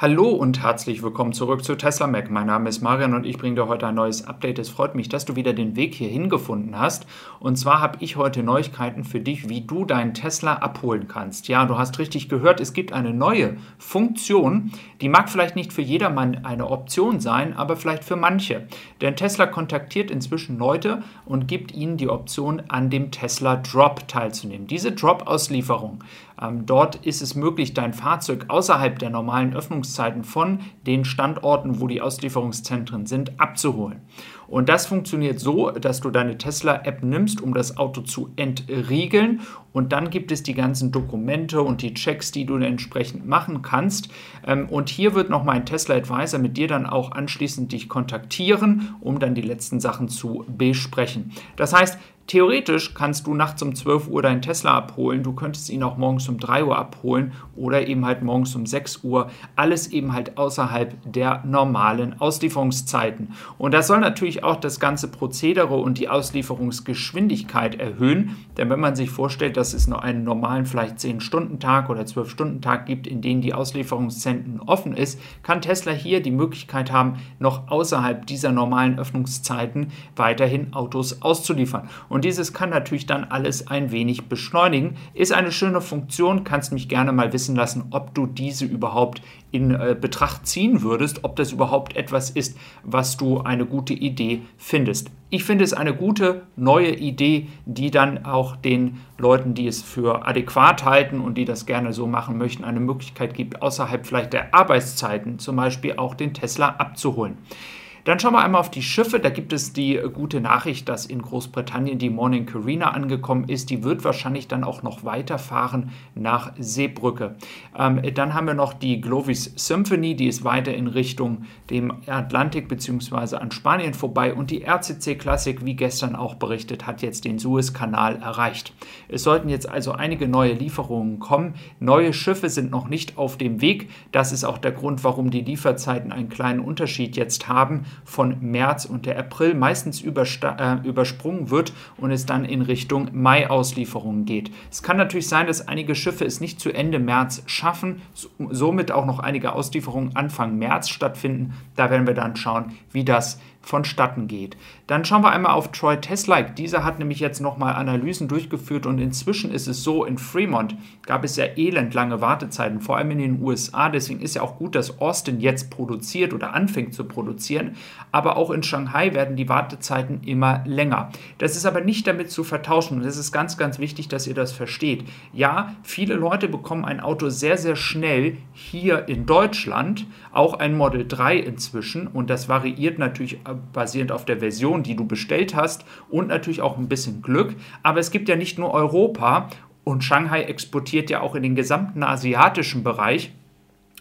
Hallo und herzlich willkommen zurück zu Tesla Mac. Mein Name ist Marian und ich bringe dir heute ein neues Update. Es freut mich, dass du wieder den Weg hier hingefunden hast. Und zwar habe ich heute Neuigkeiten für dich, wie du deinen Tesla abholen kannst. Ja, du hast richtig gehört, es gibt eine neue Funktion, die mag vielleicht nicht für jedermann eine Option sein, aber vielleicht für manche. Denn Tesla kontaktiert inzwischen Leute und gibt ihnen die Option, an dem Tesla Drop teilzunehmen. Diese Drop-Auslieferung, dort ist es möglich, dein Fahrzeug außerhalb der normalen Öffnungs Öffnungszeiten von den Standorten, wo die Auslieferungszentren sind, abzuholen. Und das funktioniert so, dass du deine Tesla-App nimmst, um das Auto zu entriegeln. Und dann gibt es die ganzen Dokumente und die Checks, die du entsprechend machen kannst. Ähm, und hier wird noch mein Tesla-Advisor mit dir dann auch anschließend dich kontaktieren, um dann die letzten Sachen zu besprechen. Das heißt, Theoretisch kannst du nachts um 12 Uhr deinen Tesla abholen, du könntest ihn auch morgens um 3 Uhr abholen oder eben halt morgens um 6 Uhr. Alles eben halt außerhalb der normalen Auslieferungszeiten. Und das soll natürlich auch das ganze Prozedere und die Auslieferungsgeschwindigkeit erhöhen. Denn wenn man sich vorstellt, dass es nur einen normalen vielleicht 10-Stunden-Tag oder 12-Stunden-Tag gibt, in denen die Auslieferungszentren offen ist, kann Tesla hier die Möglichkeit haben, noch außerhalb dieser normalen Öffnungszeiten weiterhin Autos auszuliefern. Und und dieses kann natürlich dann alles ein wenig beschleunigen. Ist eine schöne Funktion, kannst mich gerne mal wissen lassen, ob du diese überhaupt in äh, Betracht ziehen würdest, ob das überhaupt etwas ist, was du eine gute Idee findest. Ich finde es eine gute neue Idee, die dann auch den Leuten, die es für adäquat halten und die das gerne so machen möchten, eine Möglichkeit gibt, außerhalb vielleicht der Arbeitszeiten zum Beispiel auch den Tesla abzuholen. Dann schauen wir einmal auf die Schiffe. Da gibt es die gute Nachricht, dass in Großbritannien die Morning Carina angekommen ist. Die wird wahrscheinlich dann auch noch weiterfahren nach Seebrücke. Ähm, dann haben wir noch die Glovis Symphony, die ist weiter in Richtung dem Atlantik bzw. an Spanien vorbei. Und die RCC Classic, wie gestern auch berichtet, hat jetzt den Suezkanal erreicht. Es sollten jetzt also einige neue Lieferungen kommen. Neue Schiffe sind noch nicht auf dem Weg. Das ist auch der Grund, warum die Lieferzeiten einen kleinen Unterschied jetzt haben von März und der April meistens äh, übersprungen wird und es dann in Richtung Mai-Auslieferungen geht. Es kann natürlich sein, dass einige Schiffe es nicht zu Ende März schaffen, somit auch noch einige Auslieferungen Anfang März stattfinden. Da werden wir dann schauen, wie das vonstatten geht. Dann schauen wir einmal auf Troy Tesla. Dieser hat nämlich jetzt nochmal Analysen durchgeführt und inzwischen ist es so, in Fremont gab es ja elendlange Wartezeiten, vor allem in den USA. Deswegen ist ja auch gut, dass Austin jetzt produziert oder anfängt zu produzieren. Aber auch in Shanghai werden die Wartezeiten immer länger. Das ist aber nicht damit zu vertauschen und das ist ganz, ganz wichtig, dass ihr das versteht. Ja, viele Leute bekommen ein Auto sehr, sehr schnell hier in Deutschland, auch ein Model 3 inzwischen und das variiert natürlich basierend auf der Version, die du bestellt hast und natürlich auch ein bisschen Glück. Aber es gibt ja nicht nur Europa und Shanghai exportiert ja auch in den gesamten asiatischen Bereich.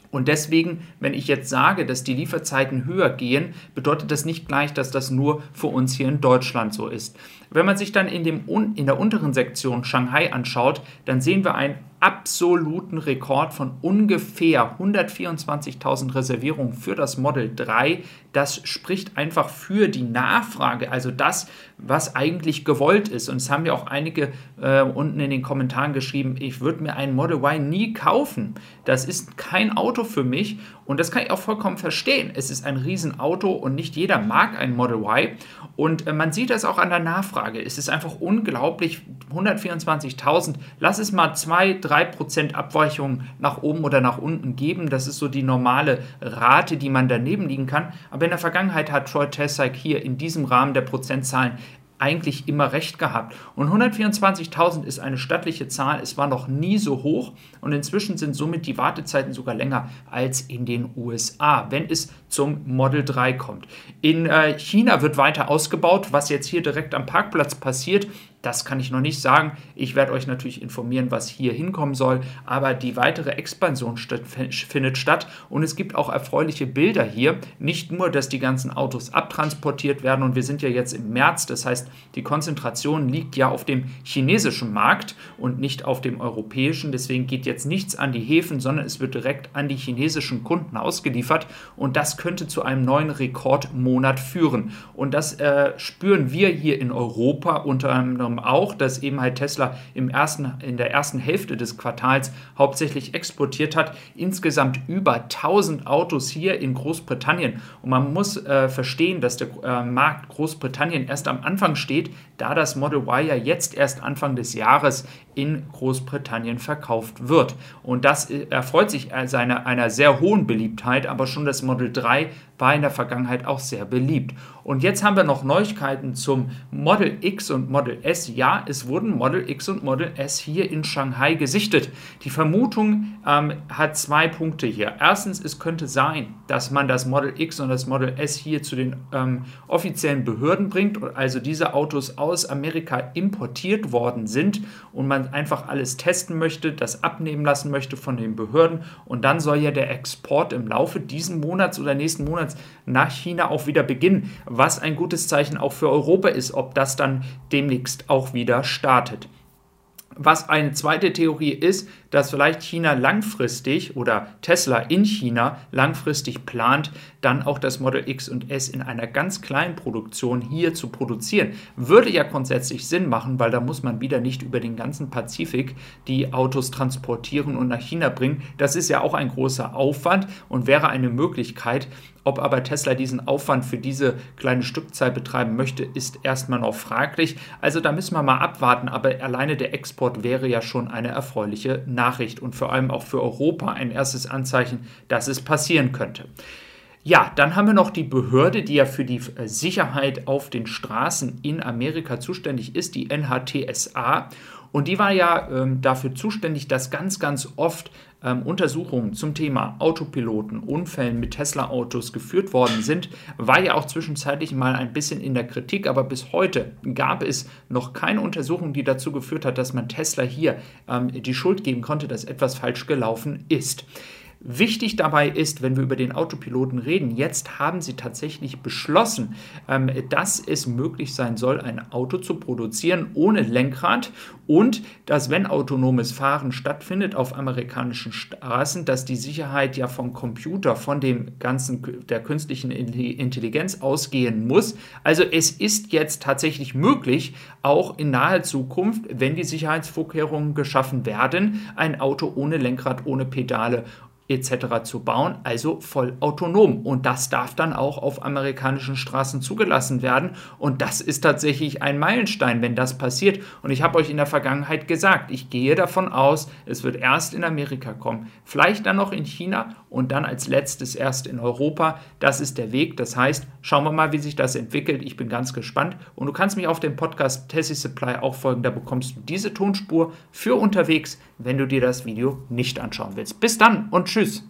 Und deswegen, wenn ich jetzt sage, dass die Lieferzeiten höher gehen, bedeutet das nicht gleich, dass das nur für uns hier in Deutschland so ist. Wenn man sich dann in, dem, in der unteren Sektion Shanghai anschaut, dann sehen wir ein absoluten Rekord von ungefähr 124.000 Reservierungen für das Model 3. Das spricht einfach für die Nachfrage, also das, was eigentlich gewollt ist. Und es haben ja auch einige äh, unten in den Kommentaren geschrieben, ich würde mir ein Model Y nie kaufen. Das ist kein Auto für mich und das kann ich auch vollkommen verstehen. Es ist ein Riesenauto und nicht jeder mag ein Model Y. Und äh, man sieht das auch an der Nachfrage. Es ist einfach unglaublich, 124.000, lass es mal 2, 3% Abweichung nach oben oder nach unten geben. Das ist so die normale Rate, die man daneben liegen kann. Aber in der Vergangenheit hat Troy Tessike hier in diesem Rahmen der Prozentzahlen eigentlich immer recht gehabt. Und 124.000 ist eine stattliche Zahl. Es war noch nie so hoch und inzwischen sind somit die Wartezeiten sogar länger als in den USA, wenn es zum Model 3 kommt. In äh, China wird weiter ausgebaut, was jetzt hier direkt am Parkplatz passiert. Das kann ich noch nicht sagen. Ich werde euch natürlich informieren, was hier hinkommen soll. Aber die weitere Expansion findet statt und es gibt auch erfreuliche Bilder hier. Nicht nur, dass die ganzen Autos abtransportiert werden und wir sind ja jetzt im März. Das heißt, die Konzentration liegt ja auf dem chinesischen Markt und nicht auf dem europäischen. Deswegen geht jetzt nichts an die Häfen, sondern es wird direkt an die chinesischen Kunden ausgeliefert und das könnte zu einem neuen Rekordmonat führen. Und das äh, spüren wir hier in Europa unter einem anderem auch, dass eben halt Tesla im ersten, in der ersten Hälfte des Quartals hauptsächlich exportiert hat. Insgesamt über 1000 Autos hier in Großbritannien. Und man muss äh, verstehen, dass der äh, Markt Großbritannien erst am Anfang steht, da das Model Y ja jetzt erst Anfang des Jahres in Großbritannien verkauft wird. Und das äh, erfreut sich seiner, einer sehr hohen Beliebtheit, aber schon das Model 3 war in der Vergangenheit auch sehr beliebt. Und jetzt haben wir noch Neuigkeiten zum Model X und Model S. Ja, es wurden Model X und Model S hier in Shanghai gesichtet. Die Vermutung ähm, hat zwei Punkte hier. Erstens, es könnte sein, dass man das Model X und das Model S hier zu den ähm, offiziellen Behörden bringt, also diese Autos aus Amerika importiert worden sind und man einfach alles testen möchte, das abnehmen lassen möchte von den Behörden und dann soll ja der Export im Laufe diesen Monats oder nächsten Monats nach China auch wieder beginnen, was ein gutes Zeichen auch für Europa ist, ob das dann demnächst auch wieder startet. Was eine zweite Theorie ist, dass vielleicht China langfristig oder Tesla in China langfristig plant, dann auch das Model X und S in einer ganz kleinen Produktion hier zu produzieren. Würde ja grundsätzlich Sinn machen, weil da muss man wieder nicht über den ganzen Pazifik die Autos transportieren und nach China bringen. Das ist ja auch ein großer Aufwand und wäre eine Möglichkeit, ob aber Tesla diesen Aufwand für diese kleine Stückzahl betreiben möchte, ist erstmal noch fraglich. Also da müssen wir mal abwarten, aber alleine der Export wäre ja schon eine erfreuliche Nachricht und vor allem auch für Europa ein erstes Anzeichen, dass es passieren könnte. Ja, dann haben wir noch die Behörde, die ja für die äh, Sicherheit auf den Straßen in Amerika zuständig ist, die NHTSA. Und die war ja ähm, dafür zuständig, dass ganz, ganz oft ähm, Untersuchungen zum Thema Autopiloten, Unfällen mit Tesla-Autos geführt worden sind, war ja auch zwischenzeitlich mal ein bisschen in der Kritik, aber bis heute gab es noch keine Untersuchung, die dazu geführt hat, dass man Tesla hier ähm, die Schuld geben konnte, dass etwas falsch gelaufen ist. Wichtig dabei ist, wenn wir über den Autopiloten reden, jetzt haben sie tatsächlich beschlossen, ähm, dass es möglich sein soll, ein Auto zu produzieren ohne Lenkrad und dass, wenn autonomes Fahren stattfindet auf amerikanischen Straßen, dass die Sicherheit ja vom Computer, von dem ganzen der künstlichen Intelligenz ausgehen muss. Also es ist jetzt tatsächlich möglich, auch in naher Zukunft, wenn die Sicherheitsvorkehrungen geschaffen werden, ein Auto ohne Lenkrad, ohne Pedale etc. zu bauen, also voll autonom. Und das darf dann auch auf amerikanischen Straßen zugelassen werden. Und das ist tatsächlich ein Meilenstein, wenn das passiert. Und ich habe euch in der Vergangenheit gesagt, ich gehe davon aus, es wird erst in Amerika kommen, vielleicht dann noch in China und dann als letztes erst in Europa. Das ist der Weg. Das heißt, schauen wir mal, wie sich das entwickelt. Ich bin ganz gespannt. Und du kannst mich auf dem Podcast Tessie Supply auch folgen. Da bekommst du diese Tonspur für unterwegs, wenn du dir das Video nicht anschauen willst. Bis dann und tschüss.